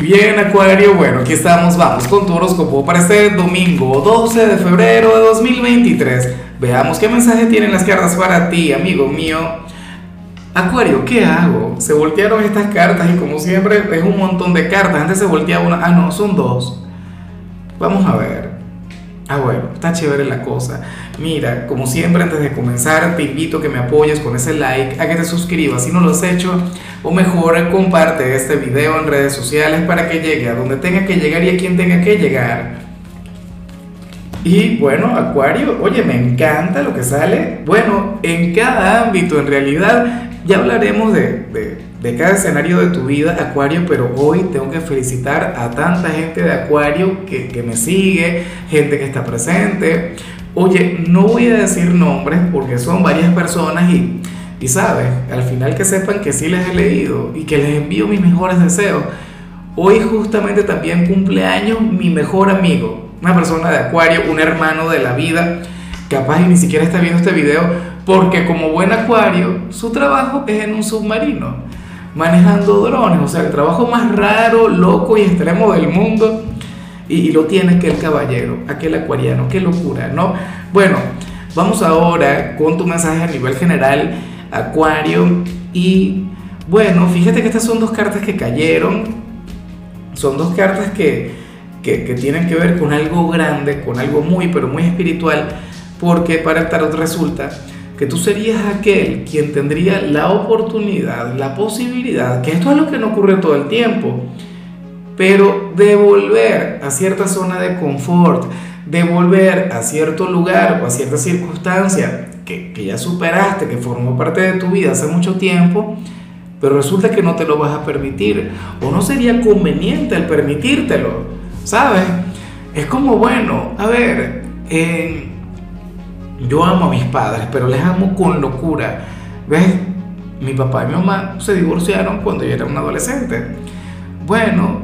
Bien, Acuario, bueno, aquí estamos, vamos con tu horóscopo para este domingo 12 de febrero de 2023. Veamos qué mensaje tienen las cartas para ti, amigo mío. Acuario, ¿qué hago? Se voltearon estas cartas y como siempre es un montón de cartas. Antes se volteaba una, ah no, son dos. Vamos a ver. Ah, bueno, está chévere la cosa. Mira, como siempre, antes de comenzar, te invito a que me apoyes con ese like, a que te suscribas si no lo has hecho, o mejor, comparte este video en redes sociales para que llegue a donde tenga que llegar y a quien tenga que llegar. Y bueno, Acuario, oye, me encanta lo que sale. Bueno, en cada ámbito, en realidad, ya hablaremos de, de, cada escenario de tu vida, Acuario, pero hoy tengo que felicitar a tanta gente de Acuario que, que me sigue, gente que está presente. Oye, no voy a decir nombres porque son varias personas y, y sabes, al final que sepan que sí les he leído y que les envío mis mejores deseos. Hoy justamente también cumpleaños mi mejor amigo, una persona de Acuario, un hermano de la vida, capaz ni siquiera está viendo este video porque como buen acuario, su trabajo es en un submarino, manejando drones, o sea, el trabajo más raro, loco y extremo del mundo, y, lo tiene que el caballero, aquel acuariano, qué locura, ¿no? Bueno, vamos ahora con tu mensaje a nivel general, acuario, y bueno, fíjate que estas son dos cartas que cayeron, son dos cartas que, que, que tienen que ver con algo grande, con algo muy, pero muy espiritual, porque para el tarot resulta que tú serías aquel quien tendría la oportunidad, la posibilidad, que esto es lo que no ocurre todo el tiempo, pero de volver a cierta zona de confort, de volver a cierto lugar o a cierta circunstancia que, que ya superaste, que formó parte de tu vida hace mucho tiempo, pero resulta que no te lo vas a permitir o no sería conveniente el permitírtelo, ¿sabes? Es como, bueno, a ver, en yo amo a mis padres, pero les amo con locura. ¿Ves? Mi papá y mi mamá se divorciaron cuando yo era un adolescente. Bueno,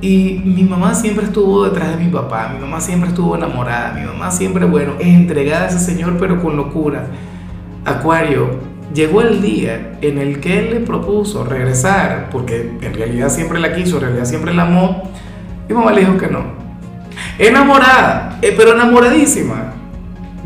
y mi mamá siempre estuvo detrás de mi papá, mi mamá siempre estuvo enamorada, mi mamá siempre, bueno, entregada a ese señor, pero con locura. Acuario, llegó el día en el que él le propuso regresar, porque en realidad siempre la quiso, en realidad siempre la amó, y mamá le dijo que no. Enamorada, eh, pero enamoradísima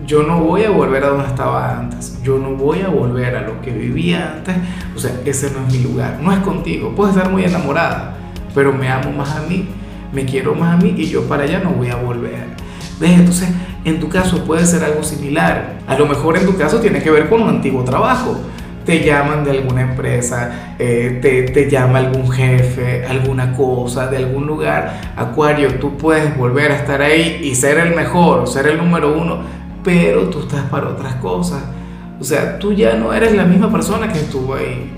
yo no voy a volver a donde estaba antes, yo no voy a volver a lo que vivía antes, o sea, ese no es mi lugar, no es contigo, puedes estar muy enamorada, pero me amo más a mí, me quiero más a mí y yo para allá no voy a volver. ¿Ves? Entonces, en tu caso puede ser algo similar, a lo mejor en tu caso tiene que ver con un antiguo trabajo, te llaman de alguna empresa, eh, te, te, llama algún jefe, alguna cosa, de algún lugar. Acuario, tú puedes volver a estar ahí y ser el mejor, ser el número uno, pero tú estás para otras cosas. O sea, tú ya no eres la misma persona que estuvo ahí.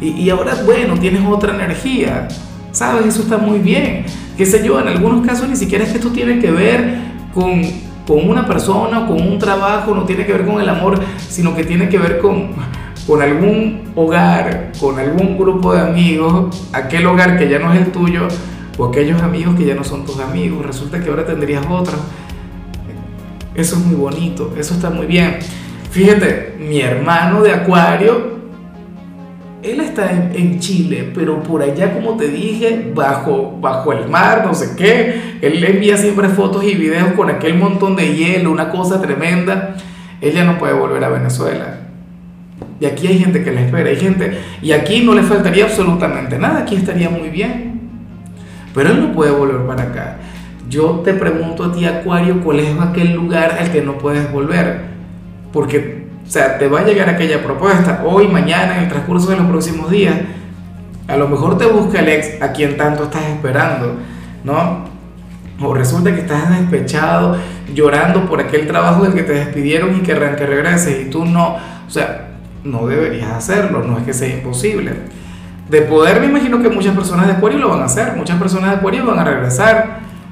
Y, ahora, bueno, tienes otra energía. ¿Sabes? Eso está muy bien. Qué sé yo, en algunos casos ni siquiera es que esto tiene que ver con, con una persona, con un trabajo, no tiene que ver con el amor, sino que tiene que ver con, con algún hogar, con algún grupo de amigos, aquel hogar que ya no es el tuyo, o aquellos amigos que ya no son tus amigos. Resulta que ahora tendrías otros. Eso es muy bonito, eso está muy bien. Fíjate, mi hermano de Acuario, él está en, Chile, pero por allá, como te dije, bajo, bajo el mar, no sé qué. Él le envía siempre fotos y videos con aquel montón de hielo, una cosa tremenda. Él ya no puede volver a Venezuela. Y aquí hay gente que le espera, hay gente. Y aquí no le faltaría absolutamente nada, aquí estaría muy bien. Pero él no puede volver para acá yo te pregunto a ti, Acuario, ¿cuál es aquel lugar al que no puedes volver? Porque, o sea, te va a llegar aquella propuesta hoy, mañana, en el transcurso de los próximos días. A lo mejor te busca el ex a quien tanto estás esperando, ¿no? O resulta que estás despechado, llorando por aquel trabajo del que te despidieron y que, que regreses y tú no. O sea, no deberías hacerlo, no es que sea imposible. De poder, me imagino que muchas personas de Acuario lo van a hacer, muchas personas de Acuario van a regresar